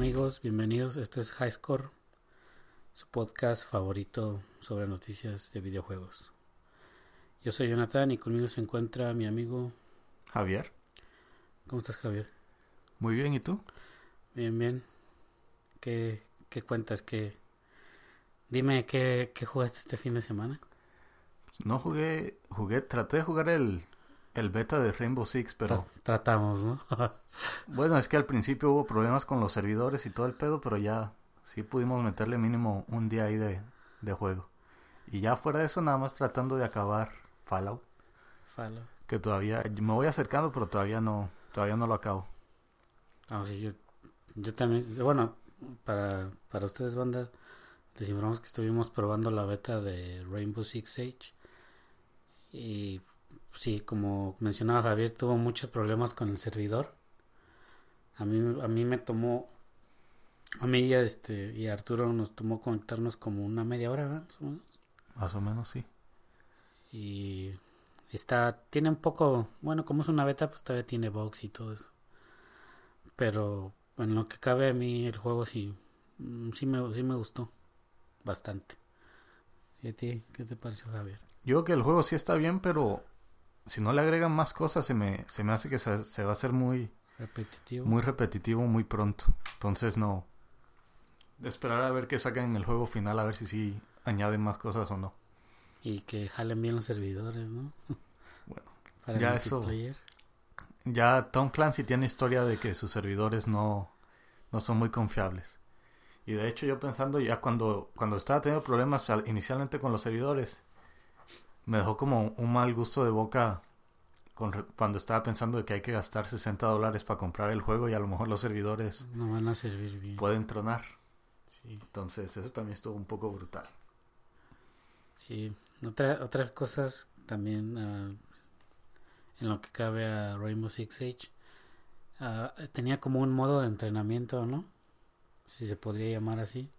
amigos, bienvenidos. Esto es High Score, su podcast favorito sobre noticias de videojuegos. Yo soy Jonathan y conmigo se encuentra mi amigo Javier. ¿Cómo estás, Javier? Muy bien, ¿y tú? Bien, bien. ¿Qué, qué cuentas? ¿Qué... Dime, ¿qué, ¿qué jugaste este fin de semana? No jugué, jugué, traté de jugar el, el beta de Rainbow Six, pero... Tra- tratamos, ¿no? Bueno, es que al principio hubo problemas con los servidores y todo el pedo, pero ya sí pudimos meterle mínimo un día ahí de, de juego. Y ya fuera de eso, nada más tratando de acabar Fallout, Falo. que todavía me voy acercando, pero todavía no, todavía no lo acabo. Ah, sí, yo, yo también, bueno, para, para ustedes, banda, les informamos que estuvimos probando la beta de Rainbow Six Siege. Y sí, como mencionaba Javier, tuvo muchos problemas con el servidor. A mí, a mí me tomó, a mí y a, este, y a Arturo nos tomó conectarnos como una media hora, ¿verdad? más o menos. Más o menos sí. Y está, tiene un poco, bueno, como es una beta, pues todavía tiene bugs y todo eso. Pero en lo que cabe a mí el juego sí, mm, sí me, sí me gustó bastante. ¿Y a ti qué te pareció, Javier? Yo creo que el juego sí está bien, pero si no le agregan más cosas, se me, se me hace que se, se va a hacer muy, Repetitivo. muy repetitivo muy pronto. Entonces no. Esperar a ver qué sacan en el juego final, a ver si sí añaden más cosas o no. Y que jalen bien los servidores, ¿no? Bueno, Para el ya eso-. Ya Tom Clancy tiene historia de que sus servidores no, no son muy confiables. Y de hecho yo pensando ya cuando, cuando estaba teniendo problemas al- inicialmente con los servidores, me dejó como un mal gusto de boca con cuando estaba pensando de que hay que gastar 60 dólares para comprar el juego y a lo mejor los servidores No van a servir bien. pueden tronar. Sí. Entonces eso también estuvo un poco brutal. Sí, Otra, otras cosas también ah, en lo que cabe a Rainbow Six Siege. ah, tenía como un modo de entrenamiento, ¿no? Si se podría llamar así.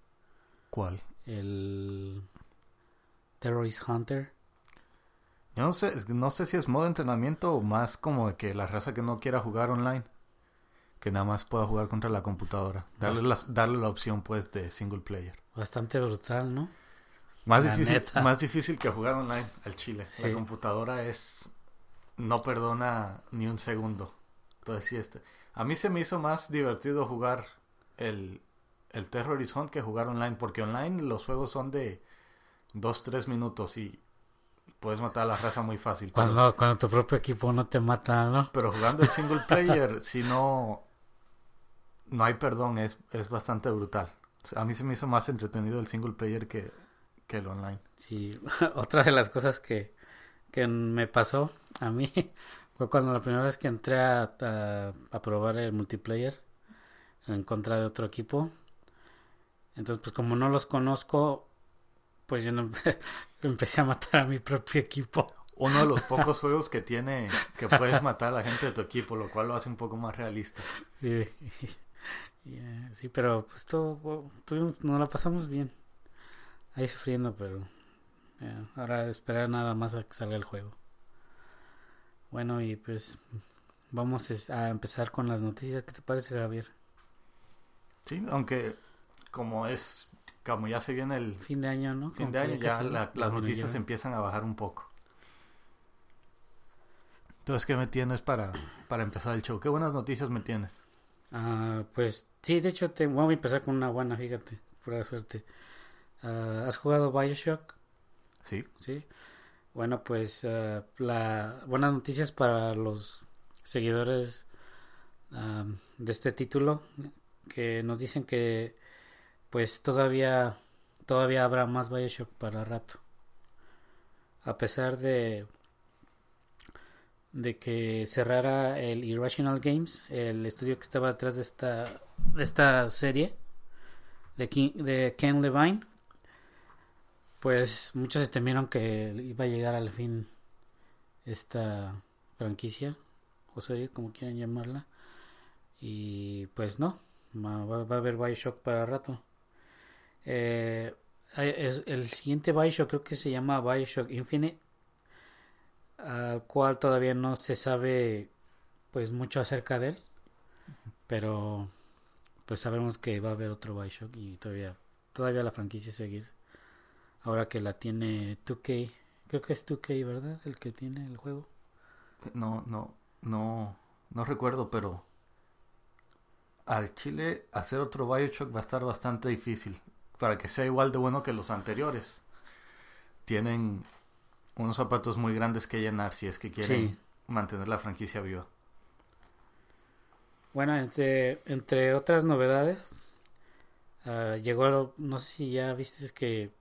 ¿Cuál? El Terrorist Hunter. Yo no sé, no sé si es modo entrenamiento o más como de que la raza que no quiera jugar online, que nada más pueda jugar contra la computadora. Darle la, darle la opción pues de single player. Bastante brutal, ¿no? Más La difícil, neta. más difícil que jugar online al chile. Sí. La computadora es no perdona ni un segundo. Entonces sí este. A mí se me hizo más divertido jugar el, el Terrorist Hunt que jugar online, porque online los juegos son de 2-3 minutos y puedes matar a la raza muy fácil. Pero- Cuando, cuando tu propio equipo no te mata, ¿no? Pero jugando el single player, si no, no hay perdón, es, es bastante brutal. A mí se me hizo más entretenido el single player que, que el online. Sí, otra de las cosas que, que me pasó a mí fue cuando la primera vez que entré a, a, a probar el multiplayer en contra de otro equipo. Entonces, pues como no los conozco, pues yo no empecé a matar a mi propio equipo. Uno de los pocos juegos que tiene que puedes matar a la gente de tu equipo, lo cual lo hace un poco más realista. Sí, sí pero pues todo, tuvimos, nos la pasamos bien. Ahí sufriendo, pero ahora esperar nada más a que salga el juego. Bueno, y pues vamos a empezar con las noticias. ¿Qué te parece, Javier? Sí, aunque como es, como ya se viene el Fin de año, ¿no? fin Como de año, ya la- las noticias empiezan a bajar un poco. Entonces, ¿qué me tienes para, para empezar el show? ¿Qué buenas noticias me tienes? Ah, pues sí, de hecho te voy a empezar con una buena, fíjate, pura suerte. Ah, ¿Has jugado Bioshock? Sí, Sí. Bueno, pues la buenas noticias para los seguidores am, de este título que nos dicen que pues todavía todavía habrá más BioShock para rato. A pesar de de que cerrara el Irrational Games, el estudio que estaba detrás de esta de esta serie de, de Ken Levine pues muchos temieron que iba a llegar al fin esta franquicia o serie, como quieran llamarla. Y pues no, va- va a haber Bioshock para rato. Eh, es- el siguiente Bioshock creo que se llama Bioshock Infinite, al cual todavía no se sabe pues mucho acerca de él, pero pues sabemos que va a haber otro Bioshock y todavía, todavía la franquicia seguir. Ahora que la tiene 2K, creo que es 2K, ¿verdad? El que tiene el juego. No, no, no, no recuerdo, pero al Chile hacer otro Bioshock va a estar bastante difícil para que sea igual de bueno que los anteriores. Tienen unos zapatos muy grandes que llenar si es que quieren mantener la franquicia viva. Bueno, entre, entre otras novedades, uh, llegó, no sé si ya viste que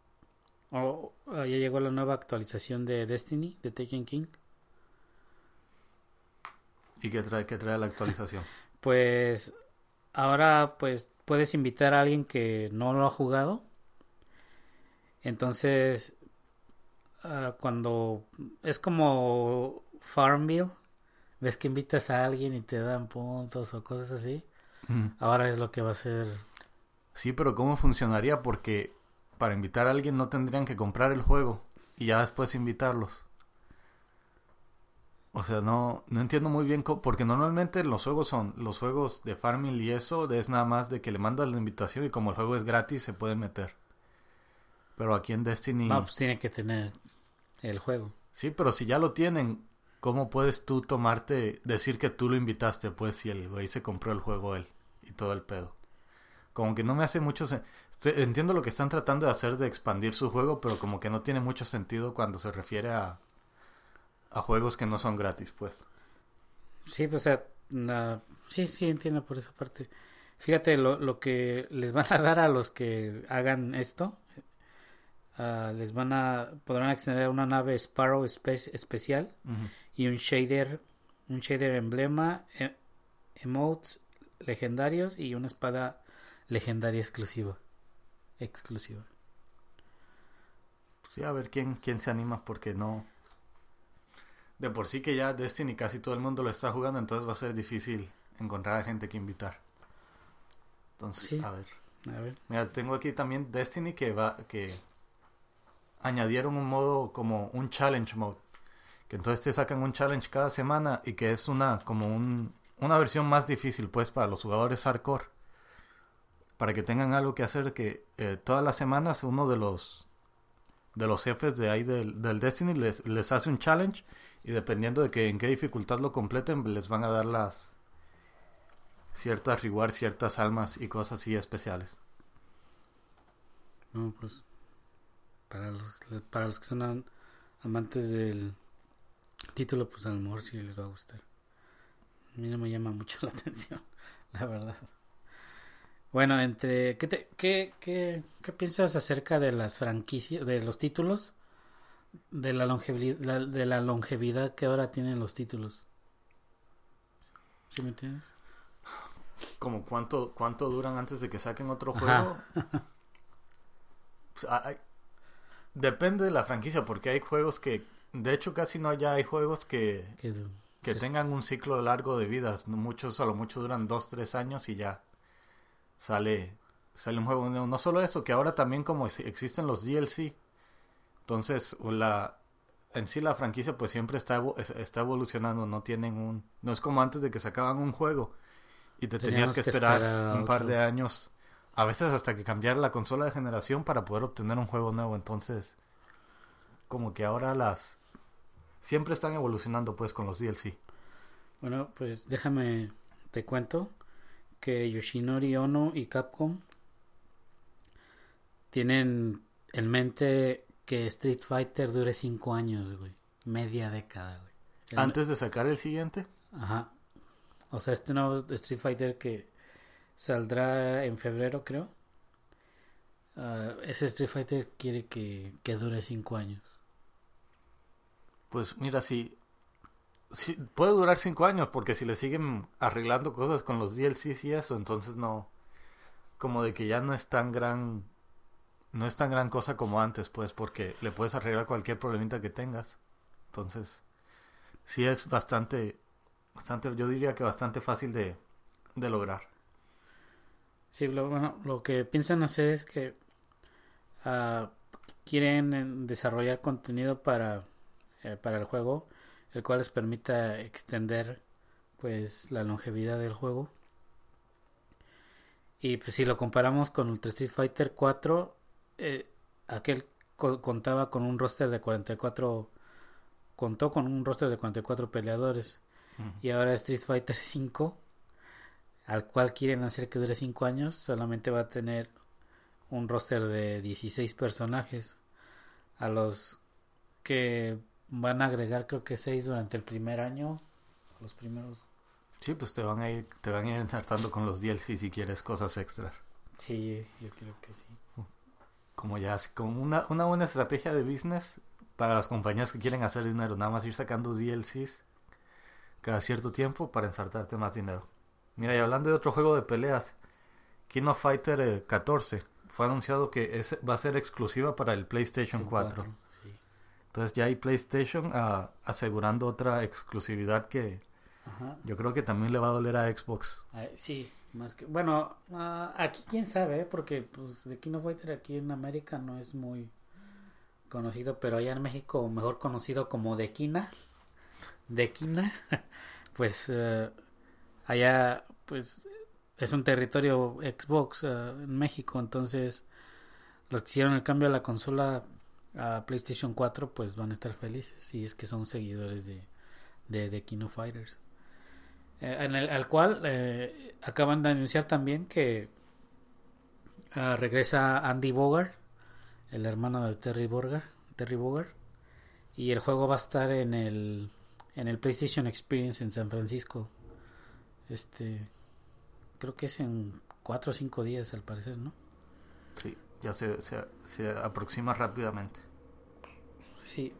oh, ya llegó la nueva actualización de Destiny, de Taken King. ¿Y qué trae, qué trae la actualización? Pues ahora pues puedes invitar a alguien que no lo ha jugado. Entonces, uh, cuando es como Farmville, ves que invitas a alguien y te dan puntos o cosas así. Ahora es lo que va a ser. Sí, pero ¿cómo funcionaría? Porque para invitar a alguien no tendrían que comprar el juego y ya después invitarlos. O sea, no, no entiendo muy bien cómo, porque normalmente los juegos son, los juegos de Farming y eso es nada más de que le mandas la invitación y como el juego es gratis se puede meter. Pero aquí en Destiny... No, pues tiene que tener el juego. Sí, pero si ya lo tienen, ¿cómo puedes tú tomarte, decir que tú lo invitaste, pues, si el güey se compró el juego él y todo el pedo? Como que no me hace mucho sentido. Entiendo lo que están tratando de hacer de expandir su juego, pero como que no tiene mucho sentido cuando se refiere a, a juegos que no son gratis, pues. Sí, pues, o sea, sí, sí, entiendo por esa parte. Fíjate lo, lo que les van a dar a los que hagan esto. Uh, les van a podrán extender una nave Sparrow especial y un shader, un shader emblema, e, emotes legendarios y una espada legendaria exclusiva. Exclusiva. Sí, a ver quién, quién se anima porque no. De por sí que ya Destiny casi todo el mundo lo está jugando, entonces va a ser difícil encontrar a gente que invitar. Entonces, a ver. A ver. Mira, tengo aquí también Destiny que va que añadieron un modo como un challenge mode que entonces te sacan un challenge cada semana y que es una como un, una versión más difícil pues para los jugadores hardcore para que tengan algo que hacer que eh, todas las semanas uno de los de los jefes de ahí del, del Destiny les, les hace un challenge y dependiendo de que en qué dificultad lo completen les van a dar las ciertas rewards, ciertas almas y cosas así especiales. No, pues para los, para los que son amantes del título, pues a lo mejor sí les va a gustar. A mí no me llama mucho la atención, la verdad. Bueno, entre ¿qué, te, qué, qué, qué piensas acerca de las franquicias, de los títulos, de la longevidad, de la longevidad que ahora tienen los títulos? ¿Sí me entiendes? Como cuánto cuánto duran antes de que saquen otro juego. Pues, hay, depende de la franquicia, porque hay juegos que de hecho, casi no ya hay juegos que, que, tengan un ciclo largo de vida. Muchos a lo mucho duran dos, tres años y ya sale, sale un juego No solo eso, que ahora también como existen los DLC, entonces la, en sí la franquicia pues siempre está, está evolucionando. No tienen un... No es como antes de que sacaban un juego y te tenías que, esperar, un par de años. A veces hasta que cambiar la consola de generación para poder obtener un juego nuevo. Entonces, como que ahora las siempre están evolucionando pues con los DLC. Bueno, pues déjame te cuento que Yoshinori Ono y Capcom tienen en mente que Street Fighter dure 5 años, güey. Media década, güey. ¿Antes de sacar el siguiente? Ajá. O sea, este nuevo Street Fighter que saldrá en febrero, creo. Ah, ese Street Fighter quiere que, que dure 5 años. Pues mira, si, puede durar cinco años, porque si le siguen arreglando cosas con los DLCs y eso, entonces no, como de que ya no es tan gran, no es tan gran cosa como antes, pues, porque le puedes arreglar cualquier problemita que tengas. Entonces, sí es bastante, bastante, yo diría que bastante fácil de, de lograr. Sí, lo, bueno, lo que piensan hacer es que uh, quieren desarrollar contenido para eh, para el juego, el cual les permita extender pues la longevidad del juego. Y pues si lo comparamos con Ultra Street Fighter 4, eh, aquel contaba con un roster de 44 contó con un roster de 44 peleadores y ahora Street Fighter 5 al cual quieren hacer que dure 5 años solamente va a tener un roster de 16 personajes a los que van a agregar creo que 6 durante el primer año los primeros sí pues te van a ir te van a ir ensartando con los DLC si quieres cosas extras sí yo creo que sí como ya como una, una buena estrategia de business para las compañías que quieren hacer dinero, nada más ir sacando DLCs cada cierto tiempo para ensartarte más dinero. Mira, y hablando de otro juego de peleas, King of Fighter 14 eh, fue anunciado que es, va a ser exclusiva para el PlayStation 4. Entonces ya hay PlayStation ah, asegurando otra exclusividad que yo creo que también le va a doler a Xbox. sí, más que, bueno, ah, aquí quién sabe, ¿eh? porque pues de King of Fighter aquí en América no es muy conocido, pero allá en México mejor conocido como Dequina, Dequina, pues uh, allá pues es un territorio Xbox uh, en México, entonces los que hicieron el cambio a la consola a PlayStation 4 pues van a estar felices y es que son seguidores de de, Kino Fighters. Eh, en el, al cual eh, acaban de anunciar también que uh, regresa Andy Bogart, el hermano de Terry Bogard, Terry Bogard, y el juego va a estar en el en el PlayStation Experience en San Francisco. Este creo que es en cuatro o cinco días al parecer, ¿no? Ya se, se, se aproxima rápidamente. Sí.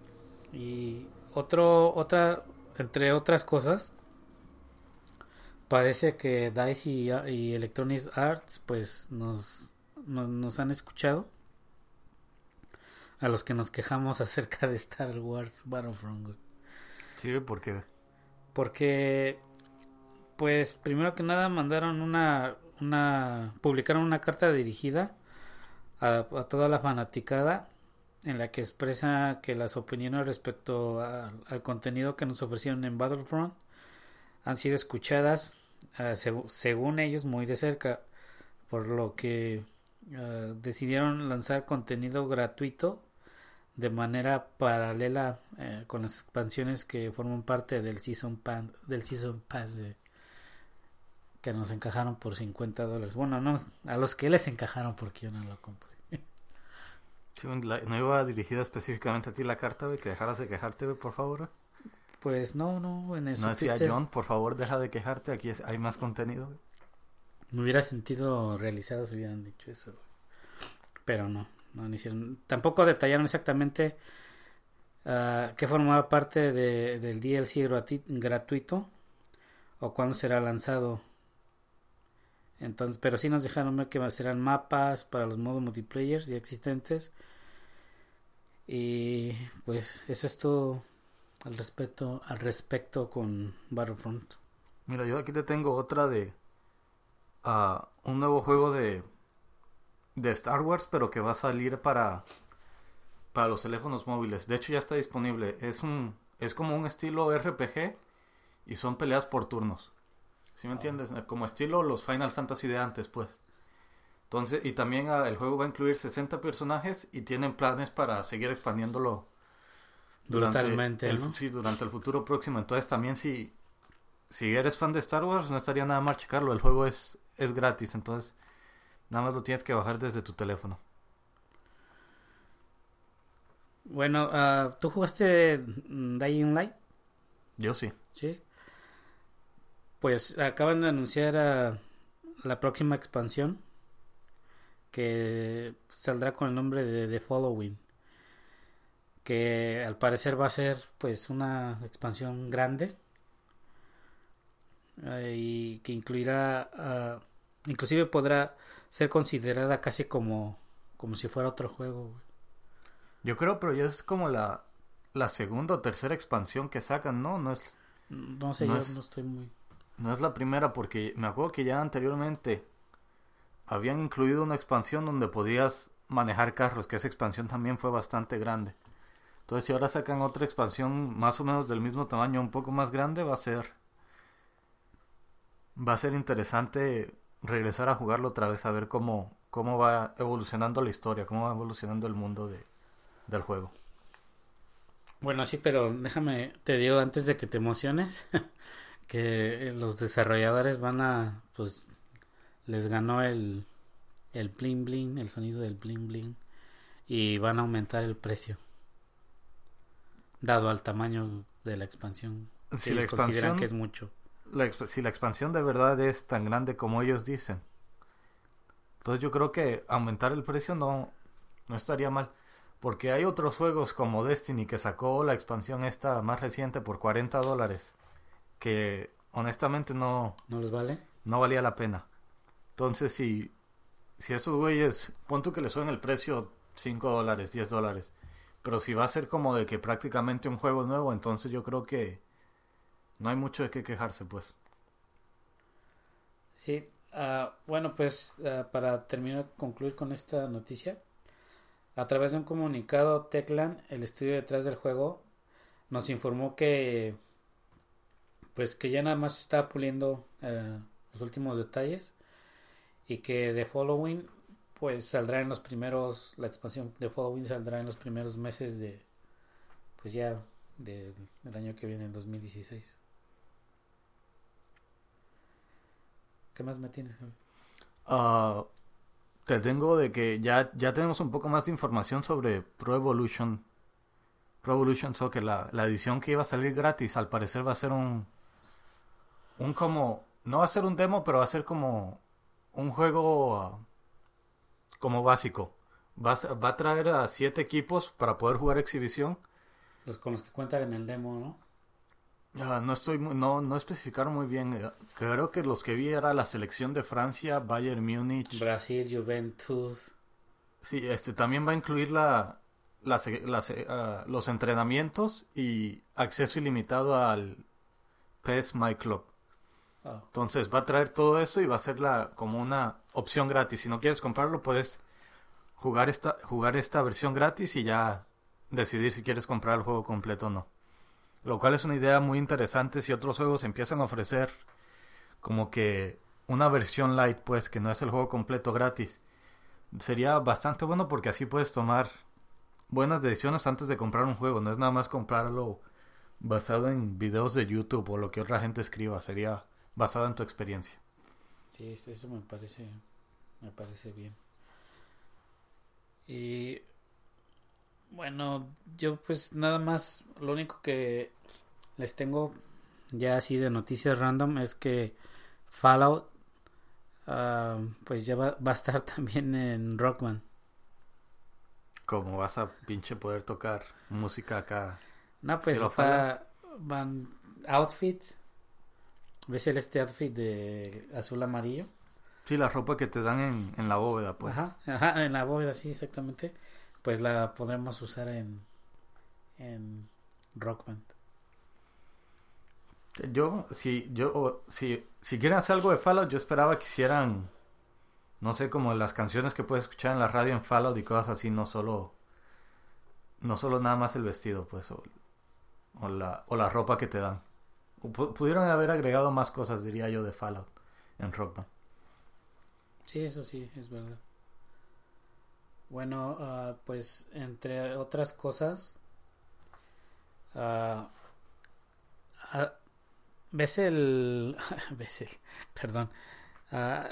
Y otro otra entre otras cosas parece que DICE y, Electronic Arts pues nos, nos, han escuchado a los que nos quejamos acerca de Star Wars Battlefront. Sí, ¿por qué? Porque pues primero que nada mandaron una una publicaron una carta dirigida a, toda la fanaticada en la que expresa que las opiniones respecto al contenido que nos ofrecieron en Battlefront han sido escuchadas Ah, según ellos, muy de cerca, por lo que ah, decidieron lanzar contenido gratuito de manera paralela eh, con las expansiones que forman parte del Season, Pan, del season Pass de, que nos encajaron por 50 dólares. Bueno, no, a los que les encajaron porque yo no lo compré. ¿No iba dirigida específicamente a ti la carta, de que dejaras de quejarte, por favor? Pues no, no, en eso. No decía John, por favor, deja de quejarte, aquí hay más contenido. Me hubiera sentido realizado si hubieran dicho eso. Pero no, no hicieron. Tampoco detallaron exactamente uh, qué formaba parte de, del DLC gratuito o cuándo será lanzado. Entonces, pero sí nos dejaron ver que serán mapas para los modos multiplayer ya existentes. Y pues eso es todo al respecto, al respecto con Battlefront. Mira, yo aquí te tengo otra de uh, un nuevo juego de de Star Wars, pero que va a salir para para los teléfonos móviles. De hecho, ya está disponible. Es un es como un estilo RPG y son peleas por turnos. ¿Sí me entiendes? Como estilo los Final Fantasy de antes, pues. Entonces, y también uh, el juego va a incluir 60 personajes y tienen planes para seguir expandiéndolo durante el, sí, durante el futuro próximo. Entonces también si, si eres fan de Star Wars no estaría nada mal checarlo. El juego es, es gratis, entonces nada más lo tienes que bajar desde tu teléfono. Bueno, uh, ¿tú jugaste Dying Light? Yo sí. Sí. Pues acaban de anunciar uh, la próxima expansión que saldrá con el nombre de The Following que al parecer va a ser pues una expansión grande eh, y que incluirá uh, inclusive podrá ser considerada casi como como si fuera otro juego yo creo pero ya es como la la segunda o tercera expansión que sacan no no es no sé yo no estoy muy no es la primera porque me acuerdo que ya anteriormente habían incluido una expansión donde podías manejar carros que esa expansión también fue bastante grande entonces, si ahora sacan otra expansión más o menos del mismo tamaño, un poco más grande, va a ser va a ser interesante regresar a jugarlo otra vez, a ver cómo, cómo va evolucionando la historia, cómo va evolucionando el mundo de, del juego. Bueno, sí, pero déjame, te digo antes de que te emociones, que los desarrolladores van a, pues, les ganó el, el bling bling, el sonido del bling bling, y van a aumentar el precio, dado al tamaño de la expansión. Si la ellos consideran expansión- que es mucho. La si la expansión de verdad es tan grande como ellos dicen, entonces yo creo que aumentar el precio no, no estaría mal. Porque hay otros juegos como Destiny que sacó la expansión esta más reciente por 40 dólares. Que honestamente no, ¿No les vale? no valía la pena. Entonces, si, si estos güeyes, pon que le suben el precio 5 dólares, 10 dólares, pero si va a ser como de que prácticamente un juego nuevo, entonces yo creo que no hay mucho de qué quejarse, pues. Sí, ah, bueno, pues ah, para terminar, concluir con esta noticia, a través de un comunicado, Teclan, el estudio detrás del juego, nos informó que, pues que ya nada más está puliendo eh, los últimos detalles y que The Following, pues saldrá en los primeros, la expansión de Following saldrá en los primeros meses de, pues ya del, año que viene, el 2016. ¿Qué más me tienes, Javi? Ah, te tengo de que ya, ya tenemos un poco más de información sobre Pro Evolution. Pro Evolution Soccer, la, la edición que iba a salir gratis, al parecer va a ser un. Un como. No va a ser un demo, pero va a ser como. Un juego. ah, como básico. Va va a traer a siete equipos para poder jugar exhibición. Los con los que cuentan en el demo, ¿no? Ah, no estoy muy- no, no especificaron muy bien. Creo que los que vi era la selección de Francia, Bayern Múnich. Brasil, Juventus. Sí, este también va a incluir la, las- las, ah, los entrenamientos y acceso ilimitado al PES My Club. Ah, Entonces va a traer todo eso y va a ser la, como una opción gratis. Si no quieres comprarlo, puedes jugar esta, jugar esta versión gratis y ya decidir si quieres comprar el juego completo o no. Lo cual es una idea muy interesante si otros juegos empiezan a ofrecer como que una versión light, pues que no es el juego completo gratis. Sería bastante bueno porque así puedes tomar buenas decisiones antes de comprar un juego. No es nada más comprarlo basado en videos de YouTube o lo que otra gente escriba. Sería basado en tu experiencia. sí, eso me parece, me parece bien. Y bueno, yo pues nada más, lo único que les tengo ya así de noticias random es que Fallout, ah, pues ya va, va a estar también en Rockman. Como vas a pinche poder tocar música acá. No, pues va- van outfits. ¿Ves el este outfit de azul amarillo? Sí, la ropa que te dan en, en la bóveda, pues. Ajá, ajá, en la bóveda, sí, exactamente. Pues la podremos usar en, en Rock Band. Yo, si, yo, si, si quieren hacer algo de Fallout, yo esperaba que hicieran, no sé, como las canciones que puedes escuchar en la radio en Fallout y cosas así, no solo, no solo nada más el vestido, pues, o, o la, o la ropa que te dan. Pudieron haber agregado más cosas, diría yo, de Fallout en Rock Band. Sí, eso sí, es verdad. Bueno, ah, pues entre otras cosas, ah, ves el, ves el, perdón,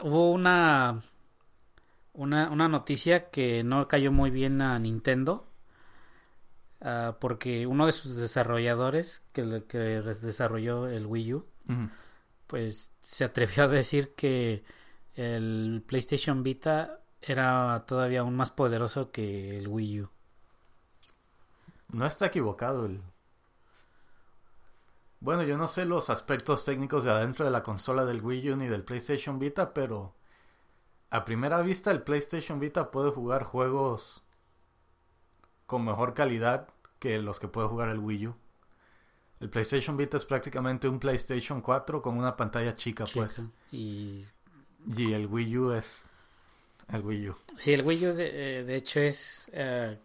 hubo una, una, una noticia que no cayó muy bien a Nintendo, ah, porque uno de sus desarrolladores, que, que desarrolló el Wii U, pues se atrevió a decir que el PlayStation Vita era todavía aún más poderoso que el Wii U. No está equivocado el... Bueno, yo no sé los aspectos técnicos de adentro de la consola del Wii U ni del PlayStation Vita, pero a primera vista el PlayStation Vita puede jugar juegos con mejor calidad que los que puede jugar el Wii U. El PlayStation Vita es prácticamente un PlayStation 4 con una pantalla chica, pues. Y Y el Wii U es el Wii U. sí, el Wii U de, eh, de hecho es eh,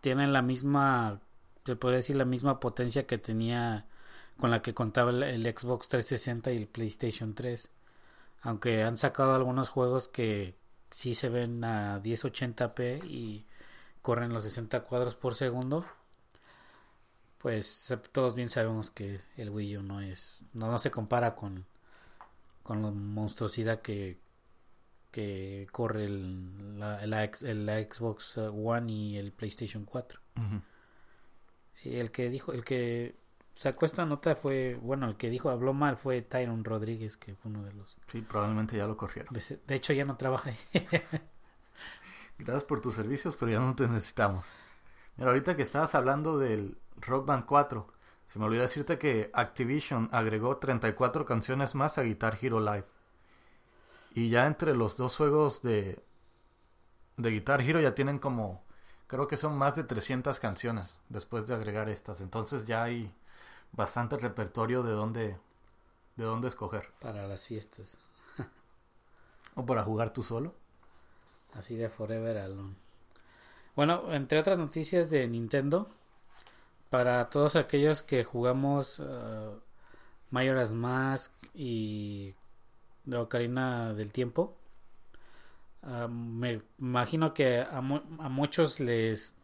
tiene la misma, se puede decir la misma potencia que tenía con la que contaba el, el Xbox 360 y el PlayStation 3. Aunque han sacado algunos juegos que sí se ven a 1080p y corren los 60 cuadros por segundo. Pues todos bien sabemos que el Wii U no es no, no se compara con con la monstruosidad que que corre el, la, la, Xbox One y el PlayStation 4. Sí, el que dijo, el que sacó esta nota fue, bueno, el que dijo, habló mal fue Tyron Rodríguez, que fue uno de los... Sí, probablemente ya lo corrieron. De, hecho, ya no trabaja ahí. Gracias por tus servicios, pero ya no te necesitamos. Mira, ahorita que estabas hablando del Rock Band 4, se me olvidó decirte que Activision agregó 34 canciones más a Guitar Hero Live. Y ya entre los dos juegos de, de Guitar Hero ya tienen como, creo que son más de 300 canciones después de agregar estas. Entonces ya hay bastante repertorio de dónde, de dónde escoger. Para las fiestas. o para jugar tú solo. Así de Forever Alone. Bueno, entre otras noticias de Nintendo, para todos aquellos que jugamos uh, Majora's Mask y de Ocarina del Tiempo. Ah, me imagino que a, a, muchos les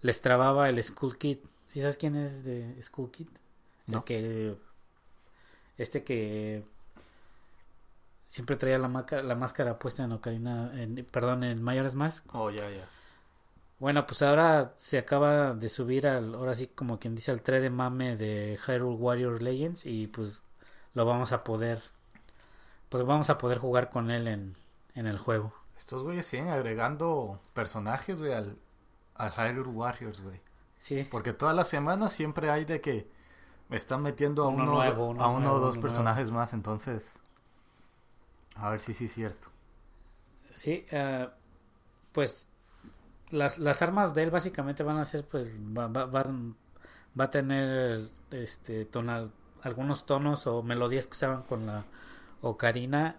les trababa el Skull Kid. ¿Sí sabes quién es de Skull Kid? No. que este que siempre traía la, la máscara puesta en Ocarina, en, perdón, en Majora's Mask. Oh, ya, ya. Bueno, pues ahora se acaba de subir al, ahora sí como quien dice, al 3 de mame de Hyrule Warrior Legends y pues lo vamos a poder pues vamos a poder jugar con él en, en el juego. Estos güeyes siguen agregando personajes, güey, al, al Hyrule Warriors, güey. Sí. Porque todas las semanas siempre hay de que me están metiendo a uno, a uno o dos personajes más, entonces a ver si sí es cierto. Sí, uh, pues las, las armas de él básicamente van a ser, pues, va, va, va, va a tener este algunos tonos o melodías que usaban con la ocarina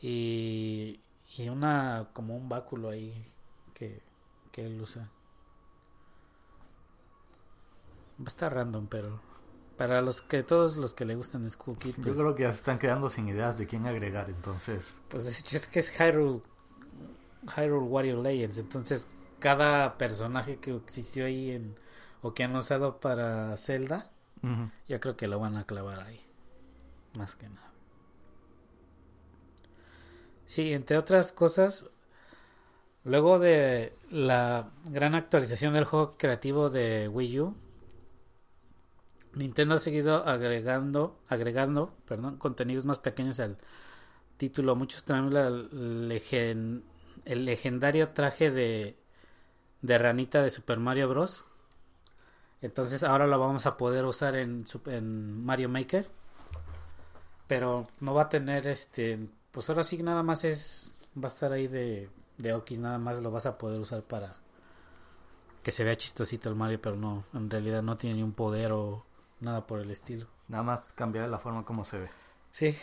y, y una como un báculo ahí que, que él usa. Va a estar random, pero para los que todos los que le gustan Skull Kid, pues, yo creo que ya se están quedando sin ideas de quién agregar, entonces. Pues es, que es Hyrule Hyrule Warrior Legends, entonces cada personaje que existió ahí en o que han usado para Zelda, yo creo que lo van a clavar ahí. Más que nada. Sí, entre otras cosas, luego de la gran actualización del juego creativo de Wii U, Nintendo ha seguido agregando, agregando, perdón, contenidos más pequeños al título. Muchos tenemos el legendario traje de, de ranita de Super Mario Bros. Entonces ahora lo vamos a poder usar en, en Mario Maker. Pero no va a tener este pues ahora sí nada más es va a estar ahí de de Okis nada más lo vas a poder usar para que se vea chistosito el Mario pero no en realidad no tiene ni un poder o nada por el estilo nada más cambiar la forma como se ve sí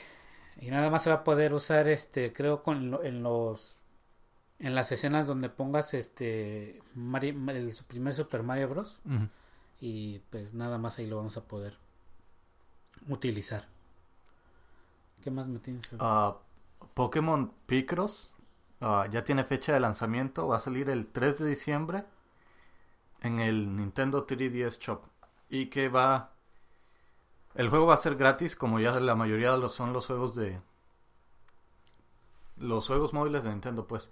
y nada más se va a poder usar este creo con en los en las escenas donde pongas este Mario, el primer Super Mario Bros y pues nada más ahí lo vamos a poder utilizar ¿Qué más me tienes? Uh, Pokémon Picross uh, ya tiene fecha de lanzamiento. Va a salir el 3 de diciembre en el Nintendo 3DS Shop. Y que va. El juego va a ser gratis, como ya la mayoría de los son los juegos de. Los juegos móviles de Nintendo, pues.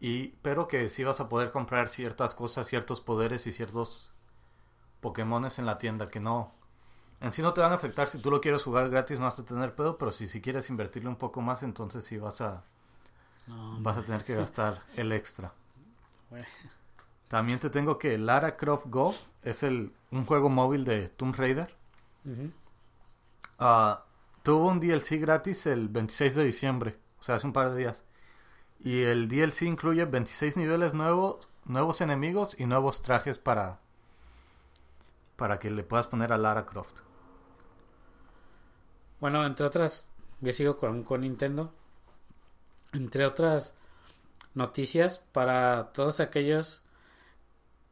Y, pero que sí vas a poder comprar ciertas cosas, ciertos poderes y ciertos Pokémones en la tienda que no. En sí no te van a afectar si tú lo quieres jugar gratis, no vas a tener pedo, pero si, si quieres invertirle un poco más, entonces sí vas a. vas a tener que gastar el extra. También te tengo que Lara Croft Go es el, un juego móvil de Tomb Raider. Ah, tuvo un DLC gratis el 26 de diciembre, o sea, hace un par de días. Y el DLC incluye 26 niveles nuevos, nuevos enemigos y nuevos trajes para para que le puedas poner a Lara Croft. Bueno, entre otras, yo sigo con, con Nintendo. Entre otras noticias para todos aquellos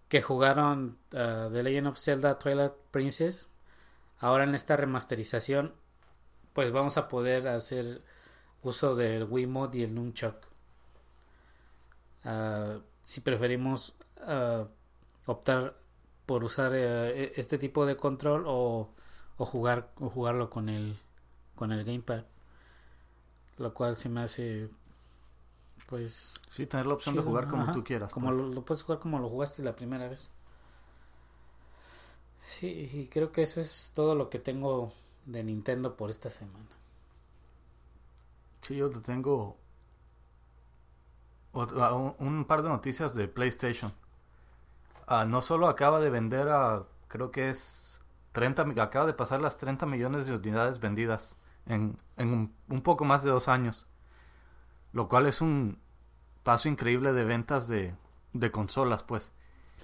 que jugaron uh, The Legend of Zelda Twilight Princess. Ahora en esta remasterización, pues vamos a poder hacer uso del Wiimote y el Nunchuck. Ah, si preferimos ah, optar por usar eh, e- este tipo de control o, o jugar o jugarlo con el con el gamepad lo cual se me hace pues Sí, tener la opción de jugar como ajá, tú quieras. como pues. lo, lo puedes jugar como lo jugaste la primera vez sí y creo que eso es todo lo que tengo de Nintendo por esta semana Sí, yo te tengo ah, un, par de noticias de PlayStation. Ah, no solo acaba de vender a, creo que es 30, mi- acaba de pasar las 30 millones de unidades vendidas en, en un, un poco más de dos años. Lo cual es un paso increíble de ventas de, de consolas, pues.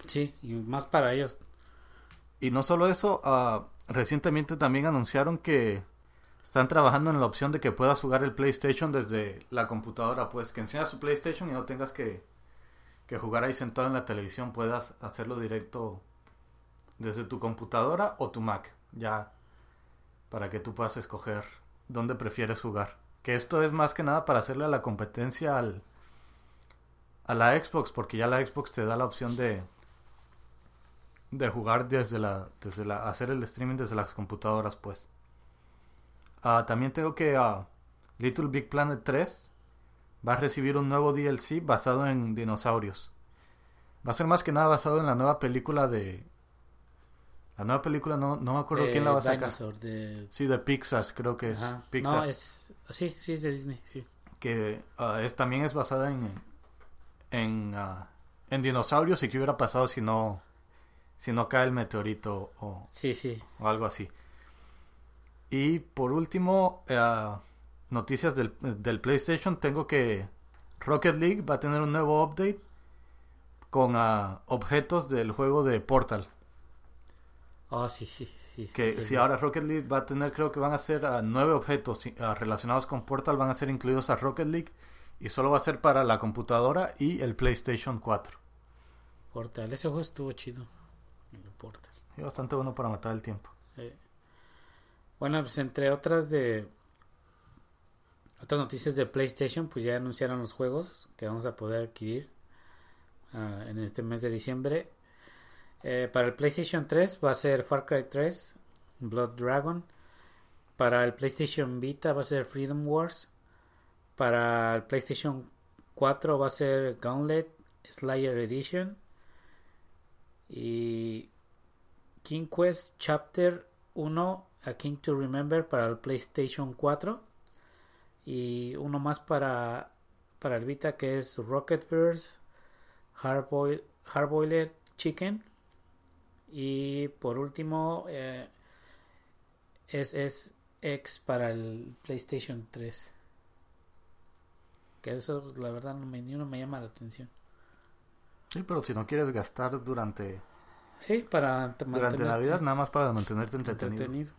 sí y más para ellos Y no solo eso, ah, recientemente también anunciaron que están trabajando en la opción de que puedas jugar el PlayStation desde la computadora, pues que enciendas su PlayStation y no tengas que, que jugar ahí sentado en la televisión, puedas hacerlo directo desde tu computadora o tu Mac, ya para que tú puedas escoger dónde prefieres jugar. Que esto es más que nada para hacerle a la competencia al, a la Xbox, porque ya la Xbox te da la opción de de jugar desde la desde la hacer el streaming desde las computadoras pues Ah, también tengo que ah, Little Big Planet 3 va a recibir un nuevo DLC basado en dinosaurios va a ser más que nada basado en la nueva película de la nueva película no, no me acuerdo quién la va a sacar de... sí de Pixar creo que es Ajá. Pixar No, es... Sí, sí, es de Disney, sí. que ah, es, también es basada en en, en dinosaurios y qué hubiera pasado si no si no cae el meteorito o, Sí, sí. o algo así. Y por último, eh, noticias del, del PlayStation. Tengo que Rocket League va a tener un nuevo update con ah, objetos del juego de Portal. Oh, sí, sí, sí. Que sí, si sí. ahora Rocket League va a tener, creo que van a ser ah, nueve objetos ah, relacionados con Portal, van a ser incluidos a Rocket League. Y solo va a ser para la computadora y el PlayStation 4. Portal, ese juego estuvo chido. Y bastante bueno para matar el tiempo. Eh, Bueno, pues entre otras de otras noticias de PlayStation, pues ya anunciaron los juegos que vamos a poder adquirir ah, en este mes de diciembre. Eh, para el PlayStation 3 va a ser Far Cry 3, Blood Dragon. Para el PlayStation Vita va a ser Freedom Wars. Para el PlayStation 4 va a ser Gauntlet Slayer Edition. Y King Quest Chapter 1 A King to Remember para el PlayStation 4 y uno más para para el Vita que es Rocket Bears Hardboiled, Chicken. Y por último eh, es, para el PlayStation 3 que eso la verdad ni uno me llama la atención Sí, pero si no quieres gastar durante, sí para durante Navidad, nada más para mantenerte entretenido. entretenido.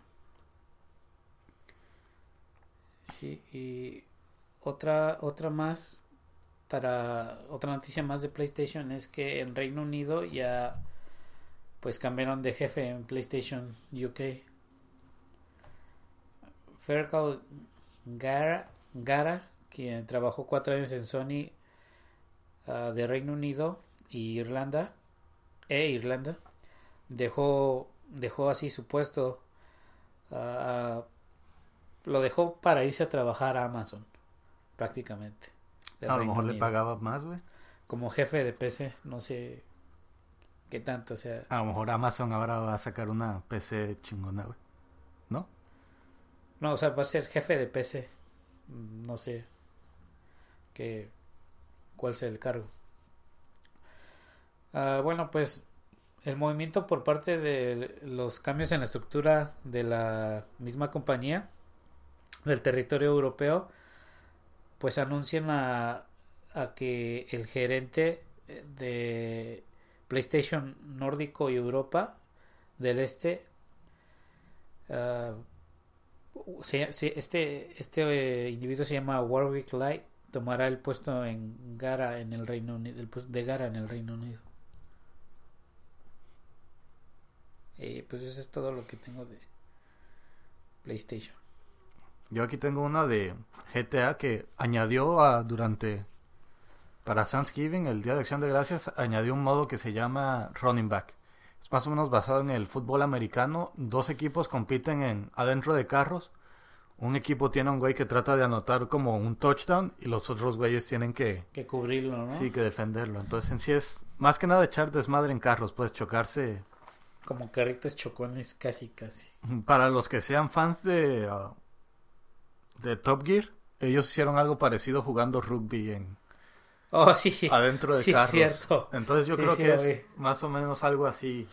Sí, y otra otra más para otra noticia más de PlayStation es que en Reino Unido ya pues cambiaron de jefe en PlayStation UK. Fergal Gara, Gara quien trabajó cuatro años en Sony ah, de Reino Unido y Irlanda e Irlanda dejó dejó así su puesto ah, lo dejó para irse a trabajar a Amazon prácticamente A lo mejor le pagaba más, güey. como jefe de PC no sé qué tanto sea A lo mejor Amazon ahora va a sacar una PC chingona, güey. ¿No? no o sea va a ser jefe de PC no sé qué cuál sea el cargo Ah, bueno pues el movimiento por parte de los cambios en la estructura de la misma compañía del territorio europeo pues anuncian a, a que el gerente de PlayStation Nórdico y Europa del Este ah, se- este este individuo se llama Warwick Light tomará el puesto en Gara en el Reino Unido el de Gara en el Reino Unido y pues eso es todo lo que tengo de PlayStation Yo aquí tengo una de GTA que añadió a, durante para Thanksgiving, el Día de Acción de Gracias, añadió un modo que se llama Running Back. Es más o menos basado en el fútbol americano. Dos equipos compiten en adentro de carros. Un equipo tiene a un güey que trata de anotar como un touchdown y los otros güeyes tienen que... Que cubrirlo, ¿no? Sí, que defenderlo. Entonces en sí es más que nada echar desmadre en carros, puedes chocarse. Como carritos chocones casi, casi. Para los que sean fans de, uh, de Top Gear, ellos hicieron algo parecido jugando rugby en, Oh, sí. adentro de Sí, carros. cierto. Entonces yo Sí, creo que es más o menos algo así.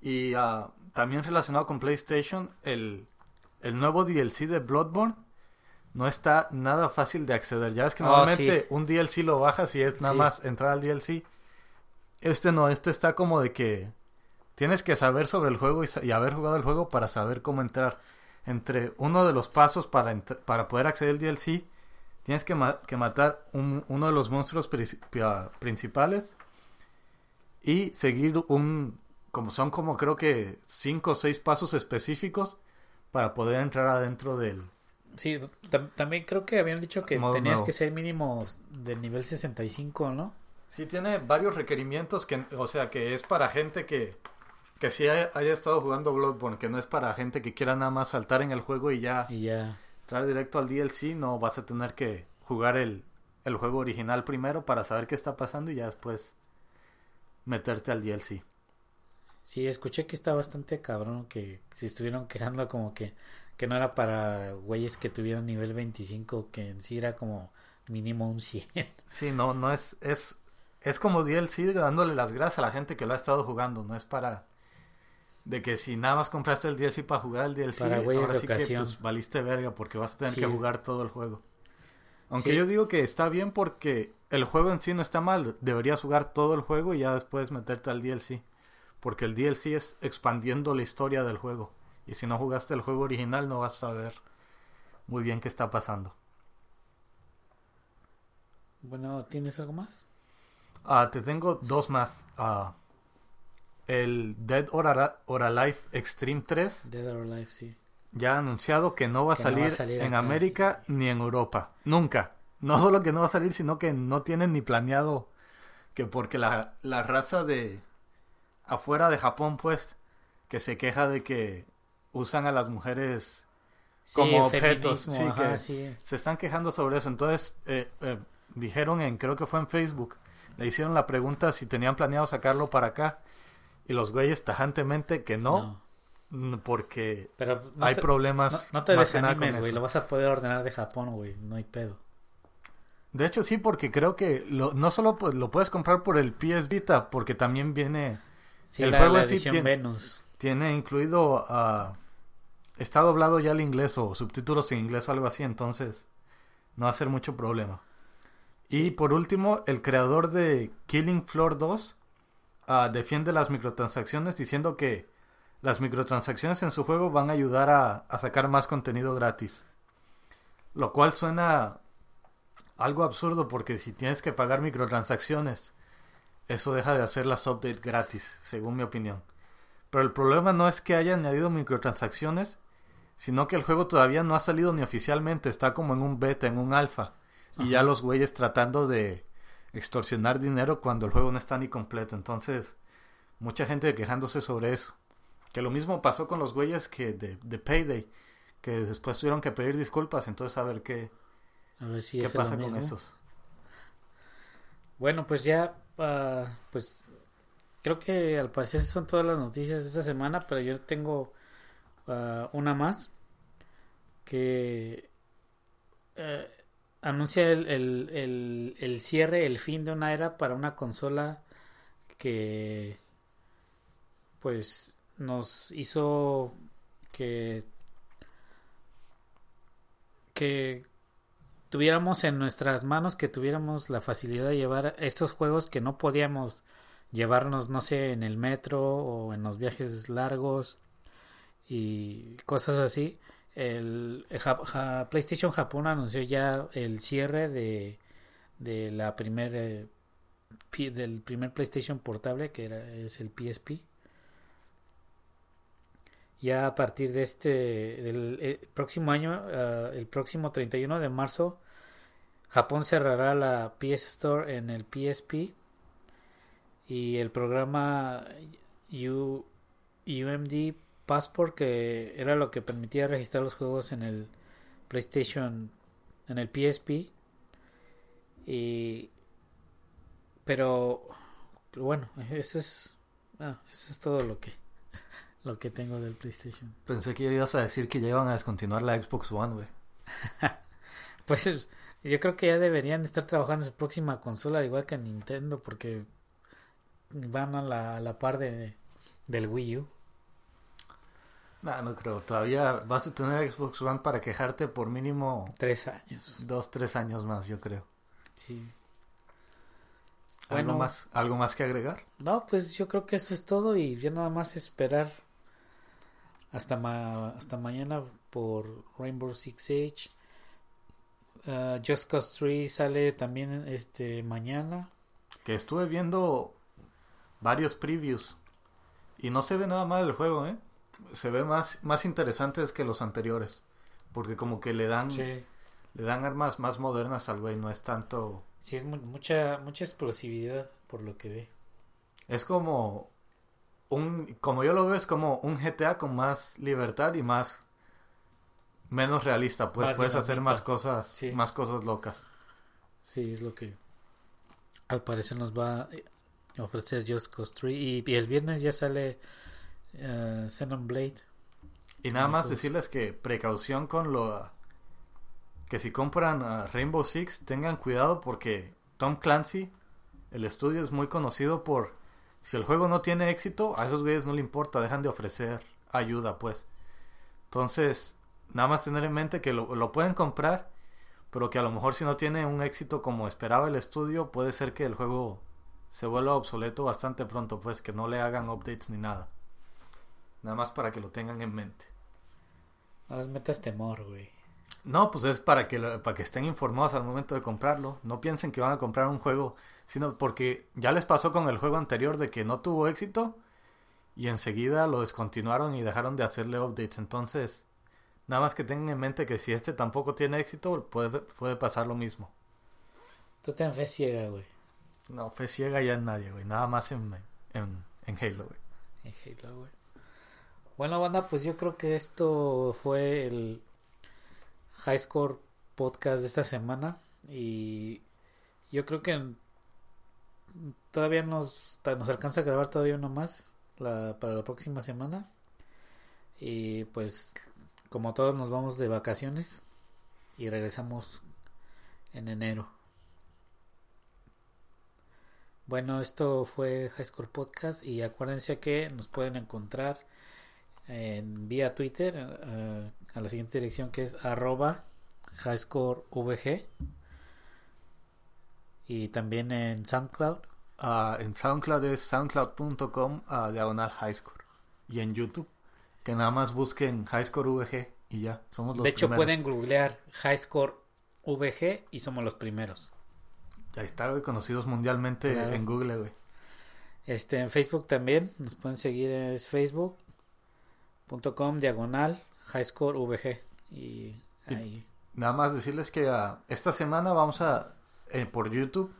Y ah, también relacionado con PlayStation, el, el nuevo DLC de Bloodborne no está nada fácil de acceder. Ya es que Oh, normalmente un DLC lo bajas y es nada más entrar al DLC. Este no, este está como de que tienes que saber sobre el juego y, haber jugado el juego para saber cómo entrar. Entre uno de los pasos para, para poder acceder al DLC, tienes que, ma- que matar un- uno de los monstruos principales y seguir un, como son como creo que cinco o seis pasos específicos para poder entrar adentro del... Sí, tam- también creo que habían dicho que tenías nuevo. que ser mínimo del nivel 65, ¿no? Sí, tiene varios requerimientos que, o sea, que es para gente que, que sí haya, haya estado jugando Bloodborne, que no es para gente que quiera nada más saltar en el juego y ya Y ya. entrar directo al DLC, no vas a tener que jugar el, el juego original primero para saber qué está pasando y ya después meterte al DLC. Sí, escuché que está bastante cabrón que se estuvieron quejando como que, que no era para güeyes que tuvieran nivel 25, que en sí era como mínimo un 100. Sí, no, no es, es, es como DLC dándole las gracias a la gente que lo ha estado jugando, no es para de que si nada más compraste el DLC para jugar el DLC, Para ahora sí que pues, valiste verga porque vas a tener Sí. que jugar todo el juego. Aunque Sí. yo digo que está bien porque el juego en sí no está mal, deberías jugar todo el juego y ya después meterte al DLC, porque el DLC es expandiendo la historia del juego y si no jugaste el juego original no vas a saber muy bien qué está pasando. Bueno, ¿tienes algo más? Ah, te tengo dos más. Ah, el Dead or, or Alive Extreme 3 Dead or Alive, sí. ya ha anunciado que no va a, Que no va salir, a salir en acá. América ni en Europa. Nunca. No solo que no va a salir, sino que no tienen ni planeado que porque la, la raza de afuera de Japón, pues, que se queja de que usan a las mujeres Sí, como objetos. Sí, ajá, que sí. se están quejando sobre eso. Entonces, eh, eh, dijeron en, creo que fue en Facebook, le hicieron la pregunta si tenían planeado sacarlo para acá. Y los güeyes tajantemente que no, porque Pero no hay te, problemas. no, no te desanimes, güey. Lo vas a poder ordenar de Japón, güey. No hay pedo. De hecho, sí, porque creo que lo, no solo lo puedes comprar por el PS Vita, porque también viene, Sí, El la, juego la tiene- Venus. tiene incluido, ah, está doblado ya al inglés o subtítulos en inglés o algo así, entonces no va a ser mucho problema. Y por último, el creador de Killing Floor 2 ah, defiende las microtransacciones diciendo que las microtransacciones en su juego van a ayudar a, a sacar más contenido gratis. Lo cual suena algo absurdo porque si tienes que pagar microtransacciones, eso deja de hacer las updates gratis, según mi opinión. Pero el problema no es que haya añadido microtransacciones, sino que el juego todavía no ha salido ni oficialmente, está como en un beta, en un alfa. Y ya los güeyes tratando de extorsionar dinero cuando el juego no está ni completo. Entonces, mucha gente quejándose sobre eso. Que lo mismo pasó con los güeyes que de, de Payday, que después tuvieron que pedir disculpas. Entonces, a ver qué, A ver si qué pasa con esos. Bueno, pues ya, ah, pues creo que al parecer son todas las noticias de esta semana, pero yo tengo ah, una más que eh, anuncia el, el, el, el cierre, el fin de una era para una consola que pues nos hizo que que tuviéramos en nuestras manos, que tuviéramos la facilidad de llevar estos juegos que no podíamos llevarnos, no sé, en el metro o en los viajes largos y cosas así. El, PlayStation Japón anunció ya el cierre de, la eh, del primer PlayStation portable que era es el PSP ya a partir de este del eh, próximo año, uh, el próximo 31 de marzo, Japón cerrará la PS Store en el PSP y el programa U, UMD Passport que era lo que permitía registrar los juegos en el PlayStation en el PSP y pero bueno eso es ah, eso es todo lo que lo que tengo del PlayStation. Pensé que ibas a decir que ya iban a descontinuar la Xbox One güey. Pues yo creo que ya deberían estar trabajando en su próxima consola igual que Nintendo porque van a la, a la par de del Wii U no, no creo. Todavía vas a tener Xbox One para quejarte por mínimo... Tres años. Dos, tres años más, yo creo. Sí. ¿Algo, bueno, más, ¿Algo más que agregar? No, pues yo creo que eso es todo y ya nada más esperar hasta, ma hasta mañana por Rainbow Six Siege. Uh, Just Cause 3 sale también este mañana. Que estuve viendo varios previews y no se ve nada mal el juego, ¿eh? Se ve más, más interesantes que los anteriores. Porque como que le dan le dan armas más modernas al güey, no es tanto... Sí, es mucha, mucha explosividad por lo que ve. Es como un, como yo lo veo, es como un GTA con más libertad y más menos realista, pues puedes hacer más cosas, más cosas locas. Sí, es lo que al parecer nos va a ofrecer Just Cause 3 y el viernes ya sale uh, Xenoblade. Y nada más decirles que precaución con lo que si compran a Rainbow Six tengan cuidado porque Tom Clancy, el estudio es muy conocido por si el juego no tiene éxito, a esos güeyes no le importa, dejan de ofrecer ayuda, pues. Entonces, nada más tener en mente que lo, lo pueden comprar, pero que a lo mejor si no tiene un éxito como esperaba el estudio, puede ser que el juego se vuelva obsoleto bastante pronto, pues que no le hagan updates ni nada. Nada más para que lo tengan en mente. No les metas temor, güey. No, pues es para que, para que estén informados al momento de comprarlo. No piensen que van a comprar un juego, sino porque ya les pasó con el juego anterior de que no tuvo éxito y enseguida lo descontinuaron y dejaron de hacerle updates. Entonces, nada más que tengan en mente que si este tampoco tiene éxito, puede, puede pasar lo mismo. Tú ten fe ciega, güey. No, fe ciega ya en nadie, güey. Nada más en, en, en Halo, güey. En Halo, güey. Bueno, banda, pues yo creo que esto fue el High Score podcast de esta semana. Y yo creo que todavía nos, nos alcanza a grabar todavía uno más la, para la próxima semana. Y pues, como todos, nos vamos de vacaciones y regresamos en enero. Bueno, esto fue High Score Podcast y acuérdense que nos pueden encontrar en vía Twitter uh, a la siguiente dirección que es arroba highscorevg y también en SoundCloud. Uh, en SoundCloud es soundcloud.com uh, diagonal highscore y en YouTube que nada más busquen highscorevg y ya, somos los De hecho pueden googlear highscorevg y somos los primeros. Ya está, conocidos mundialmente en Google, güey. Este, en Facebook también, nos pueden seguir, es Facebook, com diagonal highscore VG. Y, ahí. nada más decirles que uh, esta semana vamos a, eh, por YouTube,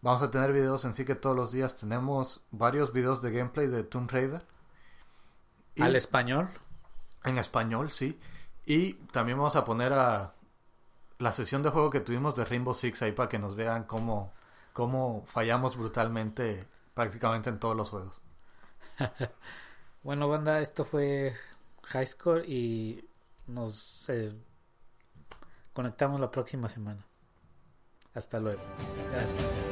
vamos a tener videos en sí que todos los días tenemos varios videos de gameplay de Tomb Raider. ¿Al español? En español, sí. Y también vamos a poner a la sesión de juego que tuvimos de Rainbow Six ahí para que nos vean cómo, cómo fallamos brutalmente prácticamente en todos los juegos. Bueno, banda, esto fue High Score y nos eh, conectamos la próxima semana. Hasta luego. Gracias.